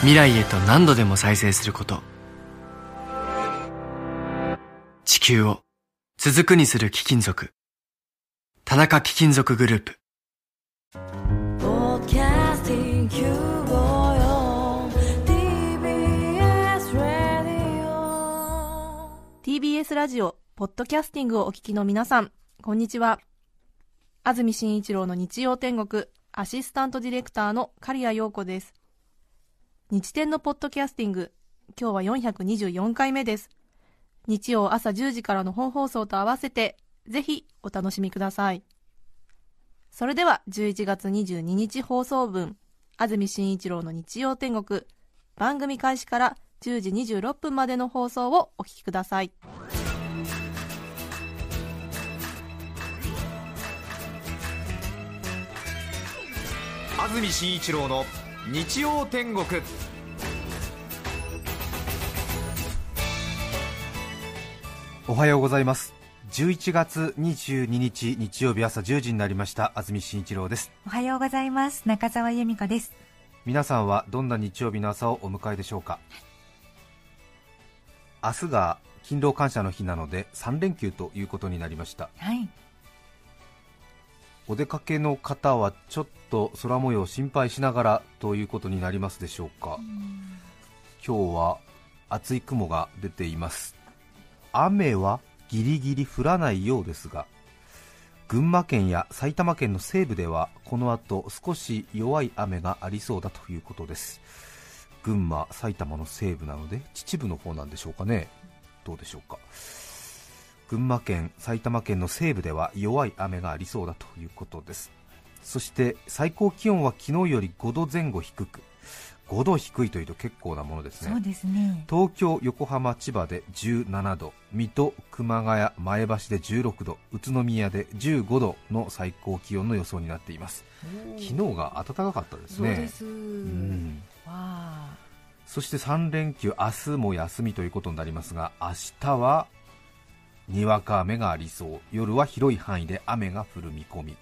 未来へと何度でも再生すること。地球を続くにする貴金属。田中貴金属グループ。Podcasting Q54 TBS Radio TBS ラジオ、ポッドキャスティングをお聞きの皆さん、こんにちは。安住紳一郎の日曜天国、アシスタントディレクターの刈谷陽子です。日天のポッドキャスティング、今日は424回目です。日曜朝10時からの本放送と合わせて、ぜひお楽しみください。それでは11月22日放送分、安住紳一郎の日曜天国、番組開始から10時26分までの放送をお聞きください。安住紳一郎の日曜天国おはようございます。11月22日日曜日朝10時になりました。安住紳一郎です。おはようございます。中澤由美子です。皆さんはどんな日曜日の朝をお迎えでしょうか？明日が勤労感謝の日なので3連休ということになりました。はい。お出かけの方はちょっと空模様心配しながらということになりますでしょうか？今日は厚い雲が出ています雨はギリギリ降らないようですが群馬県や埼玉県の西部ではこの後少し弱い雨がありそうだということです。群馬、埼玉の西部なので秩父の方なんでしょうかね。どうでしょうか。群馬県、埼玉県の西部では弱い雨がありそうだということです。そして最高気温は昨日より5度前後低く5度低いというと結構なものですね。そうですね。東京、横浜、千葉で17度水戸、熊谷、前橋で16度宇都宮で15度の最高気温の予想になっています。昨日が暖かかったですね。そうん。そして3連休明日も休みということになりますが明日はにわか雨がありそう。夜は広い範囲で雨が降る見込み。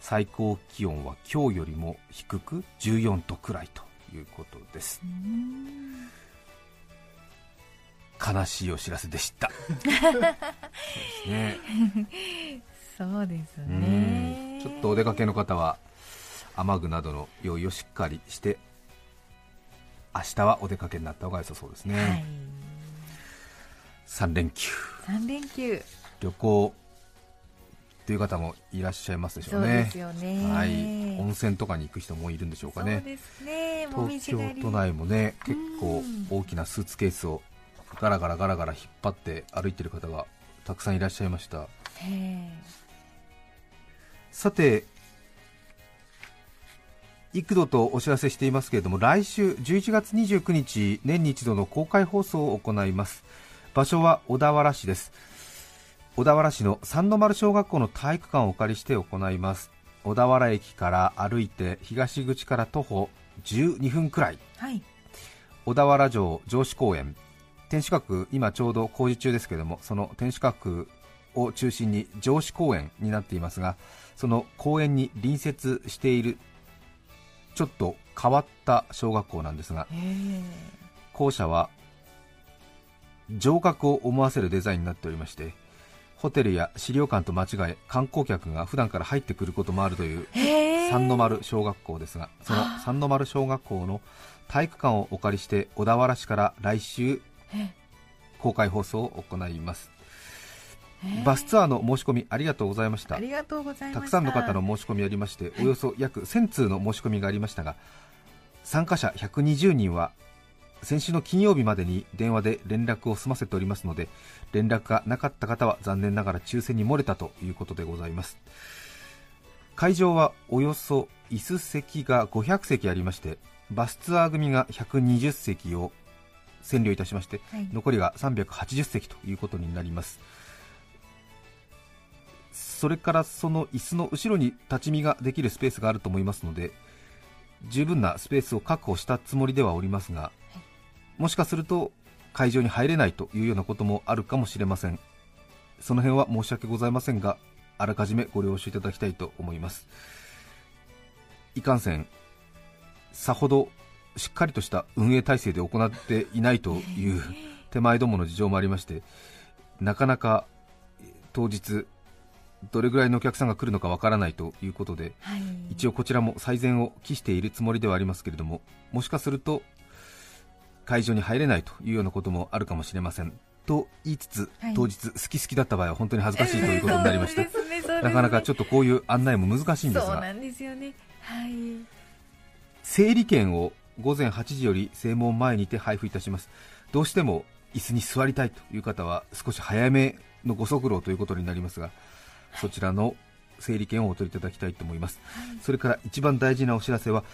最高気温は今日よりも低く14度くらいということです。悲しいお知らせでした。そうですね。そうですうんね。ちょっとお出かけの方は雨具などの用意をしっかりして明日はお出かけになった方が良さそうですね、はい。3連休。三連休。旅行という方もいらっしゃいますでしょそううねですよね。はい、温泉とかに行く人もいるんでしょうかね。ね。東京都内もね結構うん。大きなスーツケースをガラガラガラガラ引っ張って歩いてる方がたくさんいらっしゃいました。へさて幾度とお知らせしていますけれども来週11月29日年に一度の公開放送を行います。場所は小田原市です小田原市の三の丸小学校の体育館をお借りして行います。小田原駅から歩いて東口から徒歩12分くらい。ーはい。小田原城城址公園。天守閣今ちょうど工事中ですけどもその天守閣を中心に城址公園になっていますがその公園に隣接しているちょっと変わった小学校なんですが校舎は城郭を思わせるデザインになっておりましてホテルや資料館と間違え観光客が普段から入ってくることもあるという三の丸小学校ですがその三の丸小学校の体育館をお借りして小田原市から来週公開放送を行います。バスツアーの申し込みありがとうございました。た。くさんの方の申し込みありましておよそ約1000通の申し込みがありましたが参加者120人は先週の金曜日までに電話で連絡を済ませておりますので連絡がなかった方は残念ながら抽選に漏れたということでございます。会場はおよそ椅子席が500席ありましてバスツアー組が120席を占領いたしまして、はい。残りが380席ということになります。それからその椅子の後ろに立ち見ができるスペースがあると思いますので十分なスペースを確保したつもりではおりますが、もしかすると会場に入れないというようなこともあるかもしれません。その辺は申し訳ございませんがあらかじめご了承いただきたいと思います。いかんせんさほどしっかりとした運営体制で行っていないという手前どもの事情もありましてなかなかえー当日どれぐらいのお客さんが来るのかわからないということではい。一応こちらも最善を期しているつもりではありますけれどももしかすると会場に入れないというようなこともあるかもしれませんと言いつつ、はい。当日好き好きだった場合は本当に恥ずかしいということになりましてなかなかちょっとこういう案内も難しいんですが。はい。整理券を午前8時より正門前にて配布いたします。どうしても椅子に座りたいという方は少し早めのご足労ということになりますがそちらの整理券をお取りいただきたいと思います、それから一番大事なお知らせは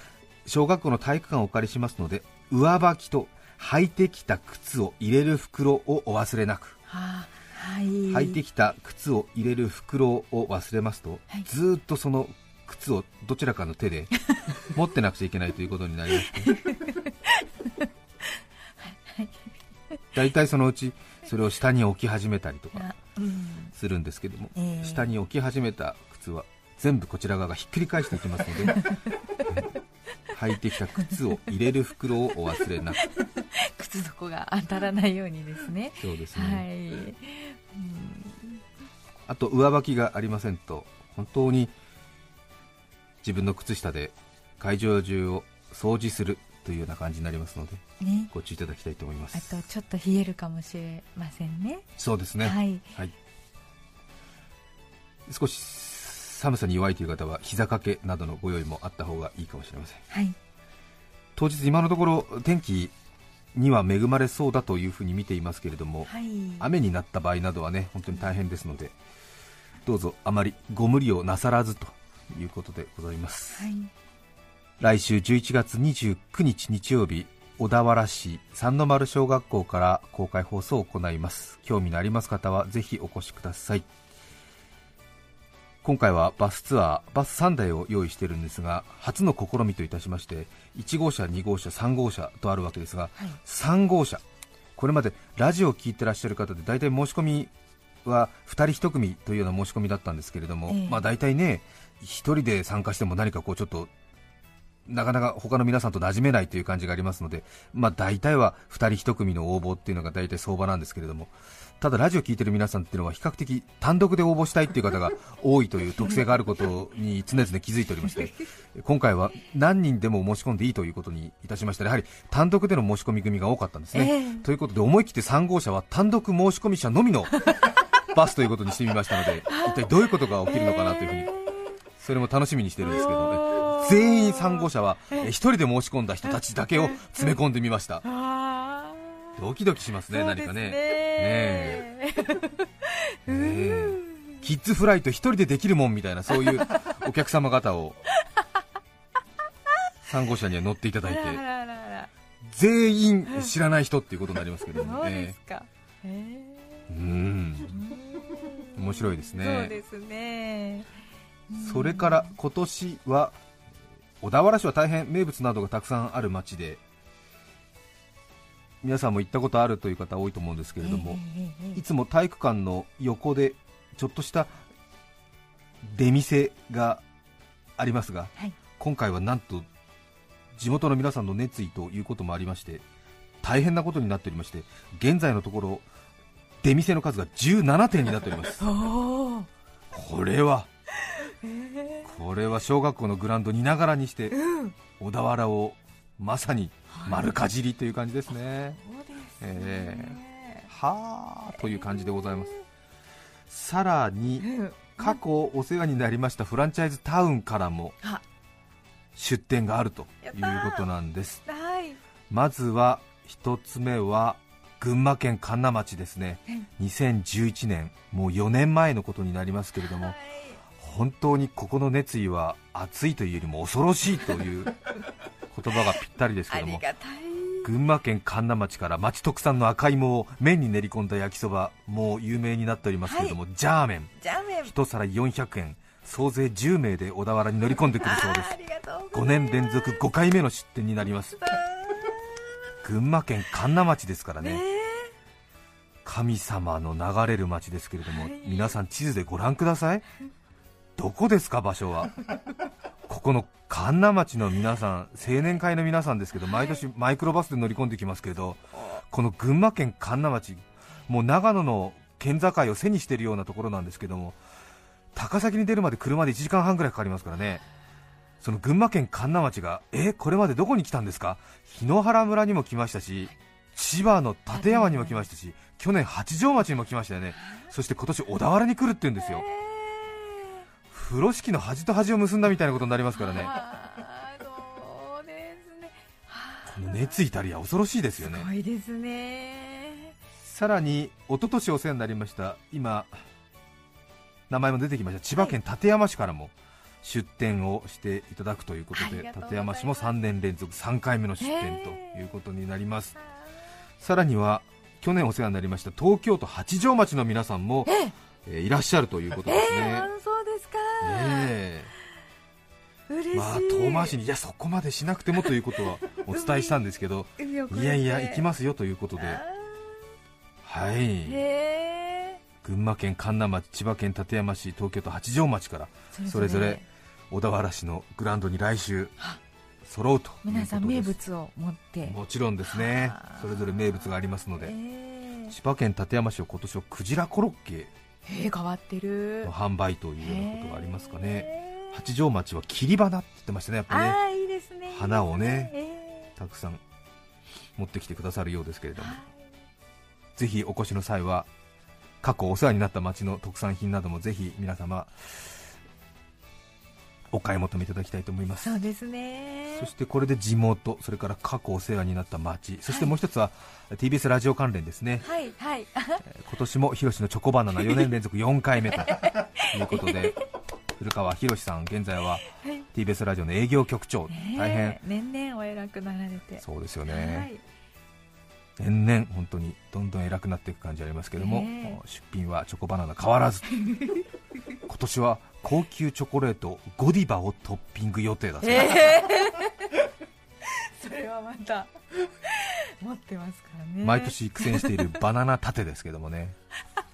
小学校の体育館をお借りしますので上履きと履いてきた靴を入れる袋をお忘れなく。ははい。履いてきた靴を入れる袋を忘れますと、はい。ずーっとその靴をどちらかの手で 持ってなくちゃいけないということになりまして大体そのうちそれを下に置き始めたりとかするんですけども、ええ。下に置き始めた靴は全部こちら側がひっくり返していきますので 履いてきた靴を入れる袋をお忘れなく靴底が当たらないようにですね。そうですはね、い。うん。あと上履きがありませんと本当に自分の靴下で会場中を掃除するというような感じになりますのでね。ご注意いただきたいと思いまあすとちょっと冷えるかもしれませんね。そうですね、はい。はい、少し寒さに弱いという方は膝掛けなどのご用意もあった方がいいかもしれません。はい。当日今のところ天気には恵まれそうだというふうに見ていますけれども、はい。雨になった場合などはね本当に大変ですのでどうぞあまりご無理をなさらずということでございます、はい。来週11月29日日曜日小田原市三の丸小学校から公開放送を行います。興味のあります方はぜひお越しください今回はバスツアーバス3台を用意しているんですが初の試みといたしまして1号車2号車3号車とあるわけですが、はい。3号車。これまでラジオを聞いてらっしゃる方で大体申し込みは2人1組というような申し込みだったんですけれども、ええ。まあ、大体ね1人で参加しても何かこうちょっとなかなか他の皆さんと馴染めないという感じがありますので、まあ、大体は2人1組の応募っていうのが大体相場なんですけれどもただラジオ聞いてる皆さんっていうのは比較的単独で応募したいっていう方が多いという特性があることに常々気づいておりまして 今回は何人でも申し込んでいいということにいたしました。やはり単独での申し込み組が多かったんですね、ええ。ということで思い切って3号車は単独申し込み者のみの バスということにしてみましたので一体どういうことが起きるのかなというふうにそれも楽しみにしてるんですけどね。全員3号車は1人で申し込んだ人たちだけを詰め込んでみました。あドキドキしますねー何かね。キッズフライト1人でできるもんみたいなそういうお客様方を。3号車には乗っていただいて。全員知らない人っていうことになりますけどもね。面白いですそうねですね。それから今年は小田原市は大変名物などがたくさんある町で皆さんも行ったことあるという方多いと思うんですけれども、いつも体育館の横でちょっとした出店がありますが、はい。今回はなんと地元の皆さんの熱意ということもありまして大変なことになっておりまして現在のところ出店の数が17店になっております。これはえこれは小学校のグラウンドにながらにしてーうん。小田原をまさに丸かじりという感じですね。そうですえねはあという感じでございます。さらにうん。過去お世話になりましたフランチャイズタウンからもあ。出店があるということなんです。はい。まずは一つ目は群馬県神流町ですね。2011年もう4年前のことになりますけれどもはい。本当にここの熱意は熱いというよりも恐ろしいという 言葉がぴったりですけあども群馬県神流町から町特産の赤芋を麺に練り込んだ焼きそばもう有名になっておりますけれども、ジャーメン。ジャーメン。一皿400円。総勢10名で小田原に乗り込んでくるそうです。ありがとう5年連続5回目の出店になります。群馬県神流町ですからね。神様の流れる町ですけれども、皆さん地図でご覧ください。どこですか場所はここの神流町の皆さん青年会の皆さんですけど毎年マイクロバスで乗り込んできますけどこの群馬県神流町もう長野の県境を背にしているようなところなんですけども高崎に出るまで車で1時間半ぐらいかかりますからね。その群馬県神流町がえこれまでどこに来たんですか？檜原村にも来ましたし千葉の館山にも来ましたし去年八丈町にも来ましたよね。そして今年小田原に来るって言うんですよ風呂敷の端と端を結んだみたいなことになりますからね。そうですね。この熱意たりや恐ろしいですよね。すごいですね。さらに一昨年お世話になりました今名前も出てきました千葉県館山市からも出店をしていただくということでありがとうござい館山市も3年連続3回目の出店ということになります。さらには去年お世話になりました東京都八丈町の皆さんも、えーいらっしゃるということですね、あそうですか、え。嬉しい、えまあ遠回しにいやそこまでしなくてもということは お伝えしたんですけどいやいや行きますよということで。あはい。群馬県神流町、千葉県館山市、東京都八丈町からーそれぞれ小田原市のグランドに来週揃うと皆さん名物を持って。もちろんですね。はあ。それぞれ名物がありますのえでー千葉県館山市は今年はクジラコロッケえー変わってる。の販売というようなことがありますかね。八丈町は切り花って言ってましたねやっぱりねいいですね。花をねえたくさん持ってきてくださるようですけれども。ぜひお越しの際は過去お世話になった町の特産品などもぜひ皆様お買い求めいただきたいと思います。そうですね。そしてこれで地元それから過去お世話になった町。そしてもう一つは TBS ラジオ関連ですね。はいはい。今年もヒロシのチョコバナナ4年連続4回目ということで 古川博さん現在ははい。TBS ラジオの営業局長。大変。ねえ年々お偉くなられて。そうですよはねい。年々本当にどんどん偉くなっていく感じありますけども、ね出品はチョコバナナ変わらず 今年は高級チョコレートゴディバをトッピング予定だそうです、えー。それはまた持ってますからね。毎年苦戦しているバナナ盾ですけどもね。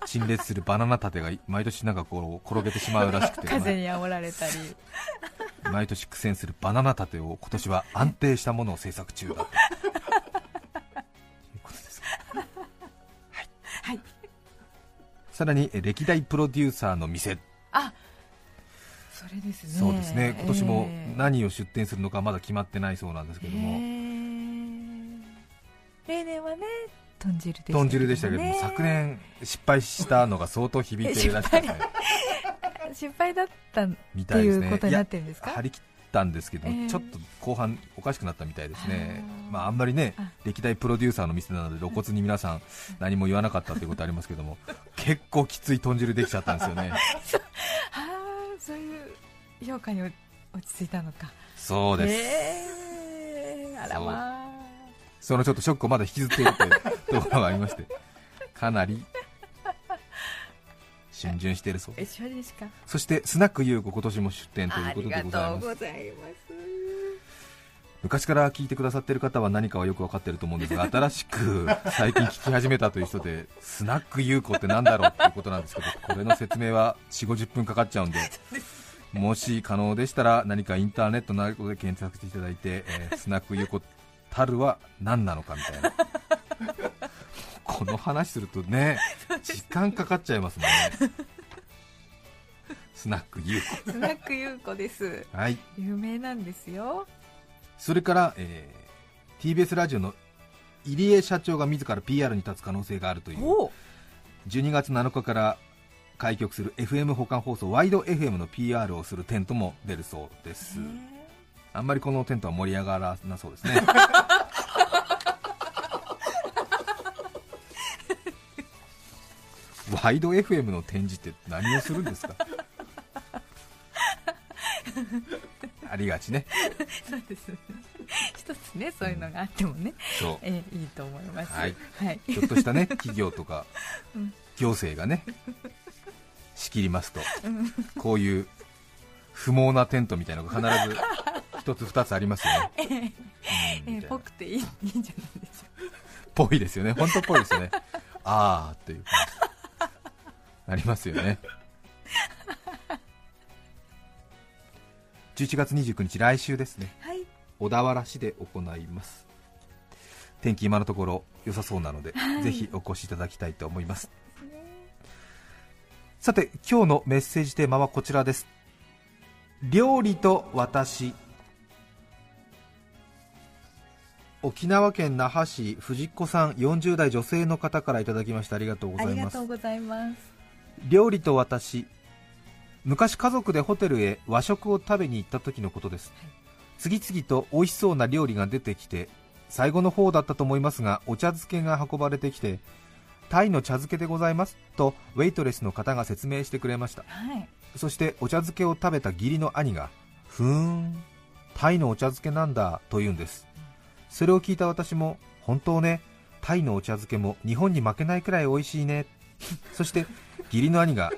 陳列するバナナ盾が毎年なんかこう転げてしまうらしくて風に煽られたり。毎年苦戦するバナナ盾を今年は安定したものを制作中ださらにえ歴代プロデューサーの店。あそれですね。そうですね。今年もえー何を出店するのかまだ決まってないそうなんですけども、えー。例年はね豚汁でしたけど、ね、豚汁でしたけども昨年失敗したのが相当響いてるらしくて、ね、失敗だったっみてたいうことになってるんですか？張り切ったんですけど、えーちょっと後半おかしくなったみたいですね。まああんまりねあ。歴代プロデューサーの店なので露骨に皆さん何も言わなかったということありますけども結構きつい豚汁できちゃったんですよね。そう。いう評価に落ち着いたのか。そうです、えー、あらまあ。そのちょっとショックをまだ引きずっているというところがありましてかなり逡巡しているそう。です一緒ですか？そしてスナック優子今年も出店ということでございます。昔から聞いてくださっている方は何かはよく分かっていると思うんですが 新しく最近聞き始めたという人でスナック優子ってなんだろうっていうことなんですけどこれの説明は4 5 0分かかっちゃうんでもし可能でしたら何かインターネットなどで検索していただいて、えースナック優子たるは何なのかみたいな。この話するとね時間かかっちゃいますもんね。スナック優子。スナック優子です。はい。有名なんですよ。それから、えー TBS ラジオの入江社長が自ら PR に立つ可能性があるというお12月7日から開局する FM 保管放送ワイド FM の PR をするテントも出るそうです。あんまりこのテントは盛り上がらなそうですね ワイド FM の展示って何をするんですか？ありがちね。そうです一つねそういうのがあってもね、そう。えーいいと思います。はい、はい、ちょっとしたね 企業とかうん。行政がね仕切りますとこういう不毛なテントみたいなのが必ず一つ二つありますよね、うんえー、みたいな。ぽくていいいいんじゃないでしょぽいですよね。本当っぽいですよね。あーっていう感じなりますよね。11月29日来週ですね。うはい。小田原市で行います。天気今のところ良さそうなので、ぜひお越しいただきたいと思います。さて今日のメッセージテーマはこちらです。料理と私。沖縄県那覇市藤子さん40代女性の方からいただきました。ありがとうごあざいます料理と私昔家族でホテルへ和食を食べに行った時のことです、次々と美味しそうな料理が出てきて最後の方だったと思いますがお茶漬けが運ばれてきてタイの茶漬けでございますとウェイトレスの方が説明してくれました。はい。そしてお茶漬けを食べた義理の兄がふーんタイのお茶漬けなんだと言うんです。それを聞いた私も本当ねタイのお茶漬けも日本に負けないくらい美味しいねそして義理の兄が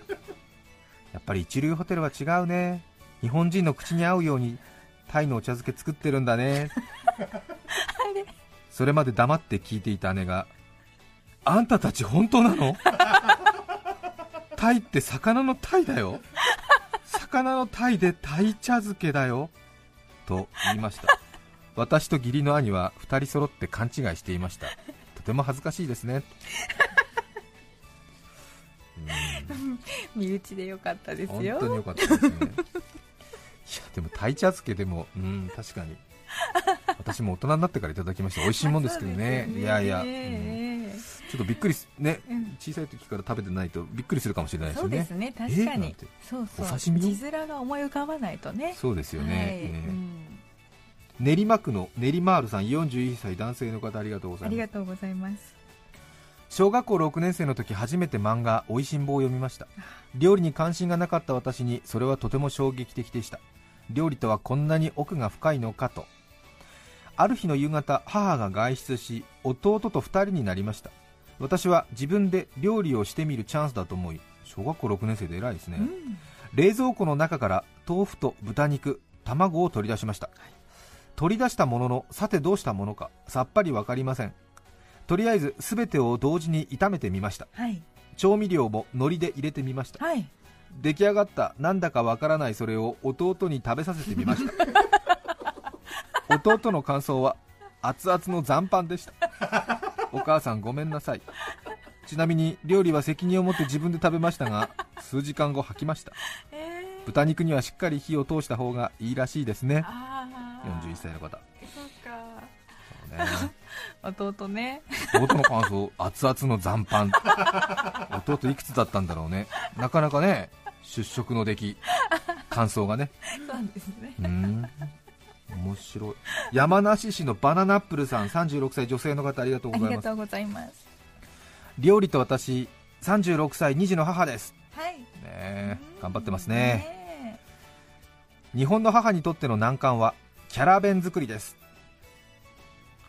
やっぱり一流ホテルは違うね。日本人の口に合うようにタイのお茶漬け作ってるんだね。それまで黙って聞いていた姉があんたたち本当なの？タイって魚のタイだよ。魚のタイでタイ茶漬けだよ。と言いました。私と義理の兄は2人揃って勘違いしていました。とても恥ずかしいですね身内でよかったですよ。本当に良かったですね。いやでもタイ茶漬けでもうん確かに。私も大人になってからいただきました。美味しいもんですけどね。いやいや、うん。ええ。ちょっとびっくりすね、うん。小さい時から食べてないとびっくりするかもしれないですよね。そうですね。確かに。えなんてそうそう。お刺身字面が思い浮かばないとね。そうですよね、はいええ。うん練馬区の練馬ールさん41歳男性の方ありがとうございます。ありがとうございます小学校6年生の時初めて漫画「おいしんぼ」を読みました。料理に関心がなかった私にそれはとても衝撃的でした。料理とはこんなに奥が深いのかと。ある日の夕方母が外出し弟と2人になりました。私は自分で料理をしてみるチャンスだと思い小学校6年生で偉いですね、うん。冷蔵庫の中から豆腐と豚肉卵を取り出しました、取り出したもののさてどうしたものかさっぱり分かりませんとりあえず全てを同時に炒めてみました。はい。調味料も海苔で入れてみました。はい。出来上がったなんだかわからないそれを弟に食べさせてみました。弟の感想は熱々の残飯でした。お母さんごめんなさい。ちなみに料理は責任を持って自分で食べましたが数時間後吐きました。えー。豚肉にはしっかり火を通した方がいいらしいですね。あー。41歳の方 弟ね。弟の感想熱々の残飯。弟いくつだったんだろうね。なかなかね出食の出来感想がね。そうですね。うーん。面白い。山梨市のバナナップルさん36歳女性の方ありがとうございます。ありがとうございます。料理と私36歳2児の母です。はい。ねえ頑張ってますね。ね日本の母にとっての難関はキャラ弁作りです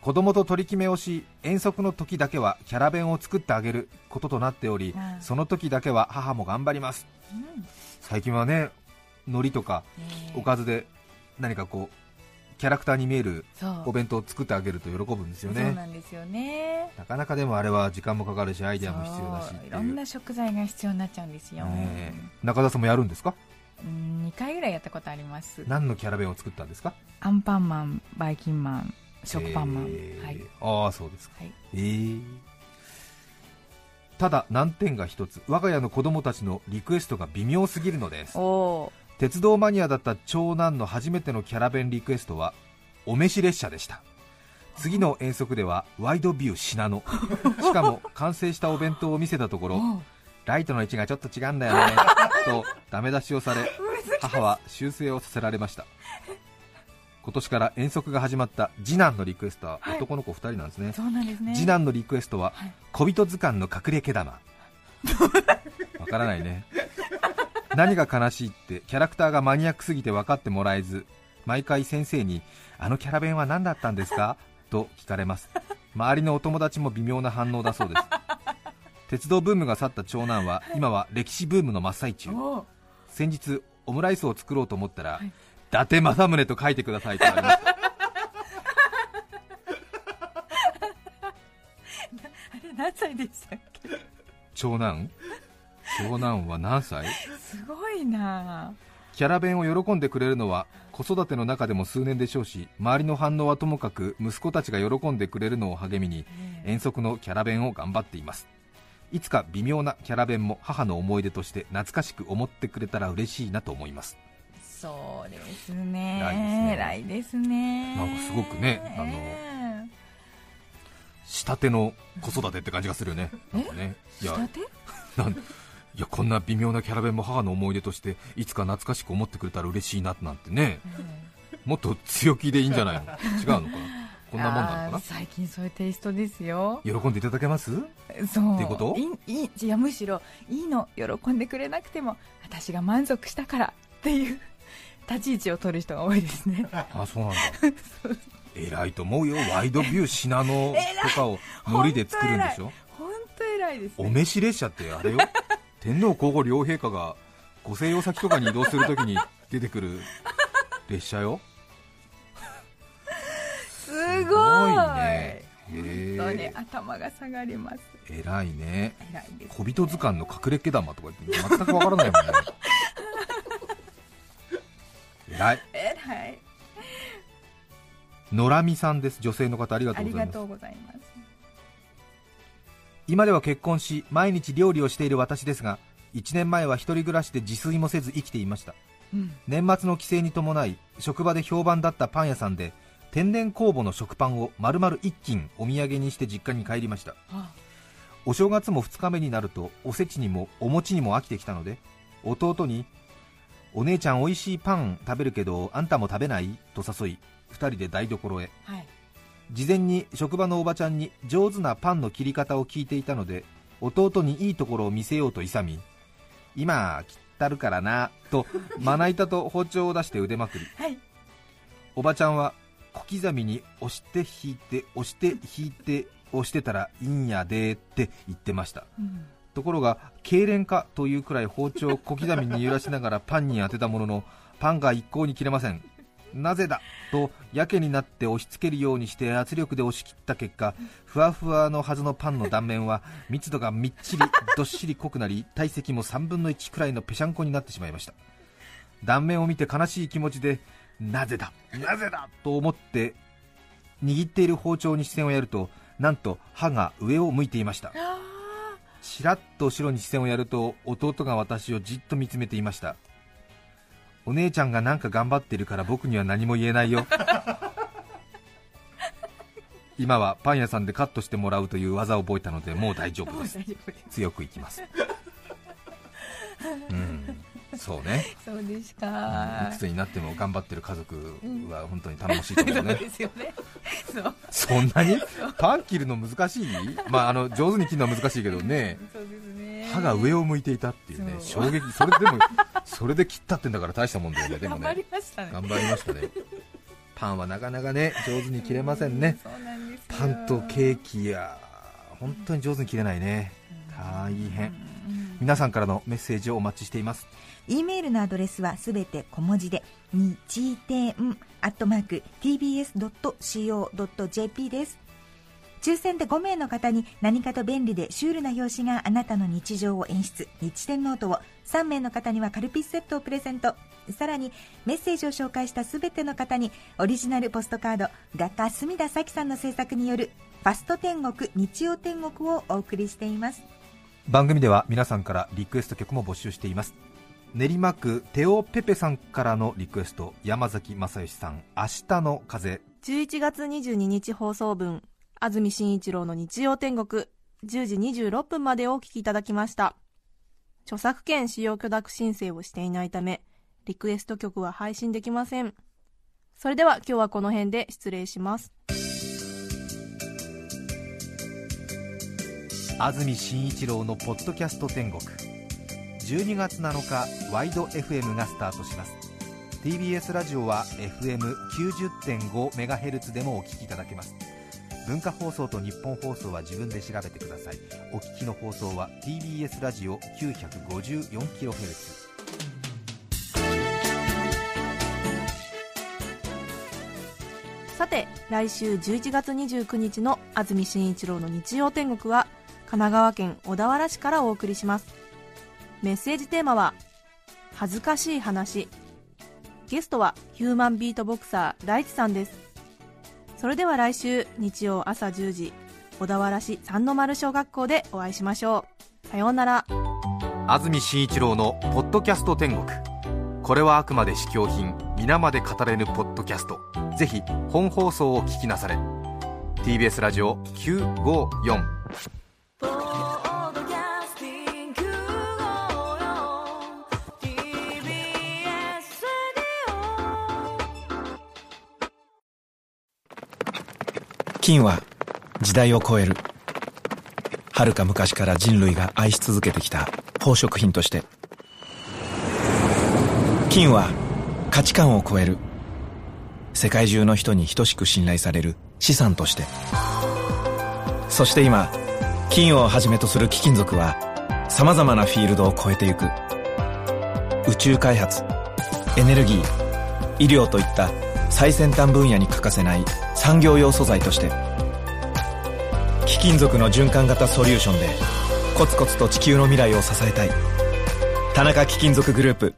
子供と取り決めをし遠足の時だけはキャラ弁を作ってあげることとなっておりうんその時だけは母も頑張ります。うん。最近はね海苔とかねおかずで何かこうキャラクターに見えるお弁当を作ってあげると喜ぶんですよそうねなんですよね。なかなかでもあれは時間もかかるしアイデアも必要だしいろんな食材が必要になっちゃうんですよ、ねえ。中田さんもやるんですか？うん2回ぐらいやったことあります。何のキャラ弁を作ったんですか？アンパンマンバイキンマン食パンマン、えー。はい、ああそうですか。はい、えー。ただ難点が一つ。我が家の子供たちのリクエストが微妙すぎるのです。鉄道マニアだった長男の初めてのキャラ弁リクエストはお召し列車でした。次の遠足ではワイドビュー信濃 しかも完成したお弁当を見せたところおライトの位置がちょっと違うんだよね。とダメ出しをされ 母は修正をさせられました今年から遠足が始まった次男のリクエストははい。男の子2人なんですね、そうなんですね。次男のリクエストははい。小人図鑑の隠れ毛玉わからないね。何が悲しいってキャラクターがマニアックすぎて分かってもらえず毎回先生にあのキャラ弁は何だったんですか？と聞かれます。周りのお友達も微妙な反応だそうです。鉄道ブームが去った長男は今は歴史ブームの真っ最中。お先日オムライスを作ろうと思ったら、伊達政宗と書いてくださいと言われましたあれ何歳でしたっけ？長男？長男は何歳？すごいな。キャラ弁を喜んでくれるのは子育ての中でも数年でしょうし周りの反応はともかく息子たちが喜んでくれるのを励みに遠足のキャラ弁を頑張っています。いつか微妙なキャラ弁も母の思い出として懐かしく思ってくれたら嬉しいなと思いますそうですね。偉いですね。なんかすごくねあの仕立ての子育てって感じがするよね。なんかねいや なんいやこんな微妙なキャラ弁も母の思い出としていつか懐かしく思ってくれたら嬉しいななんてねもっと強気でいいんじゃないの？違うのかな？こんなもんなのかな？最近そういうテイストですよ。喜んでいただけます？そう。っていうこと？いいいやむしろいいの喜んでくれなくても私が満足したからっていう立ち位置を取る人が多いですね。あそうなんだ。偉いと思うよ。ワイドビュー信濃とかを海苔で作るんでしょ？本当偉いですおね召し列車ってあれよ。天皇皇后両陛下がご静養先とかに移動するときに出てくる列車よ。すごい。ね。本当にへ頭が下がります。え偉いね。偉い小人図鑑の隠れ毛玉とか全くわからないもんね偉い。偉い。野良美さんです。女性の方ありがとうございます。とうございます。今では結婚し毎日料理をしている私ですが1年前は一人暮らしで自炊もせず生きていました。うん。年末の帰省に伴い職場で評判だったパン屋さんで天然酵母の食パンを丸々1斤お土産にして実家に帰りました。あ。お正月も2日目になるとおせちにもお餅にも飽きてきたので弟に「お姉ちゃんおいしいパン食べるけどあんたも食べない?」と誘い2人で台所へ。はい。事前に職場のおばちゃんに上手なパンの切り方を聞いていたので弟にいいところを見せようと勇み今切ったるからなとまな板と包丁を出して腕まくり。はい。おばちゃんは小刻みに押して引いて押して引いて押してたらいいんやでって言ってました。うんところが痙攣かというくらい包丁を小刻みに揺らしながらパンに当てたもののパンが一向に切れません。なぜだとやけになって押し付けるようにして圧力で押し切った結果ふわふわのはずのパンの断面は密度がみっちりどっしり濃くなり体積も3分の1くらいのぺしゃんこになってしまいました。断面を見て悲しい気持ちでなぜだなぜだと思って握っている包丁に視線をやるとなんと歯が上を向いていました。あちらっと後ろに視線をやると弟が私をじっと見つめていました。お姉ちゃんがなんか頑張ってるから僕には何も言えないよ。今はパン屋さんでカットしてもらうという技を覚えたのでもう大丈夫です。強くいきます。うん。そうね。そうですいかくつになっても頑張ってる家族は本当に頼もしいと思う そうねですよねそんなに？パン切るの難しい？まああの上手に切るのは難しいけどね。そうですね。歯が上を向いていたっていうね衝撃。それでもそれで切ったってんだから大したもんだよね でも頑張ねりましたね。頑張りましたね。パンはなかなかね上手に切れませんね。そうなんですよ。パンとケーキや本当に上手に切れないね。大変。皆さんからのメッセージをお待ちしています。e メールのアドレスはすべて小文字で日天アットマーク tbs.co.jp です。抽選で5名の方に何かと便利でシュールな表紙があなたの日常を演出。日天ノートを3名の方にはカルピスセットをプレゼント。さらにメッセージを紹介したすべての方にオリジナルポストカード。画家隅田咲さんの制作によるファスト天国日曜天国をお送りしています。番組では皆さんからリクエスト曲も募集しています。練馬区テオペペさんからのリクエスト山崎正義さん「明日の風。11月22日放送分安住紳一郎の日曜天国。10時26分までをお聞きいただきました。著作権使用許諾申請をしていないためリクエスト曲は配信できません。それでは今日はこの辺で失礼します。安住紳一郎のポッドキャスト天国12月7日ワイド FM がスタートします。TBS ラジオは FM90.5MHz でもお聞きいただけます。文化放送と日本放送は自分で調べてください。お聞きの放送は TBS ラジオ 954kHz さて来週11月29日の安住紳一郎の日曜天国は神奈川県小田原市からお送りします。メッセージテーマは「恥ずかしい話」ゲストはヒューマンビートボクサー大地さんです。それでは来週日曜朝10時小田原市三の丸小学校でお会いしましょう。さようなら。安住紳一郎の「ポッドキャスト天国」これはあくまで試供品皆まで語れぬポッドキャスト。ぜひ本放送を聞きなされ。TBS ラジオ954金は時代を超える。遥か昔から人類が愛し続けてきた宝飾品として。金は価値観を超える。世界中の人に等しく信頼される資産として。そして今金をはじめとする貴金属は様々なフィールドを超えてゆく。宇宙開発エネルギー医療といった最先端分野に欠かせない産業用素材として貴金属の循環型ソリューションでコツコツと地球の未来を支えたい。田中貴金属グループ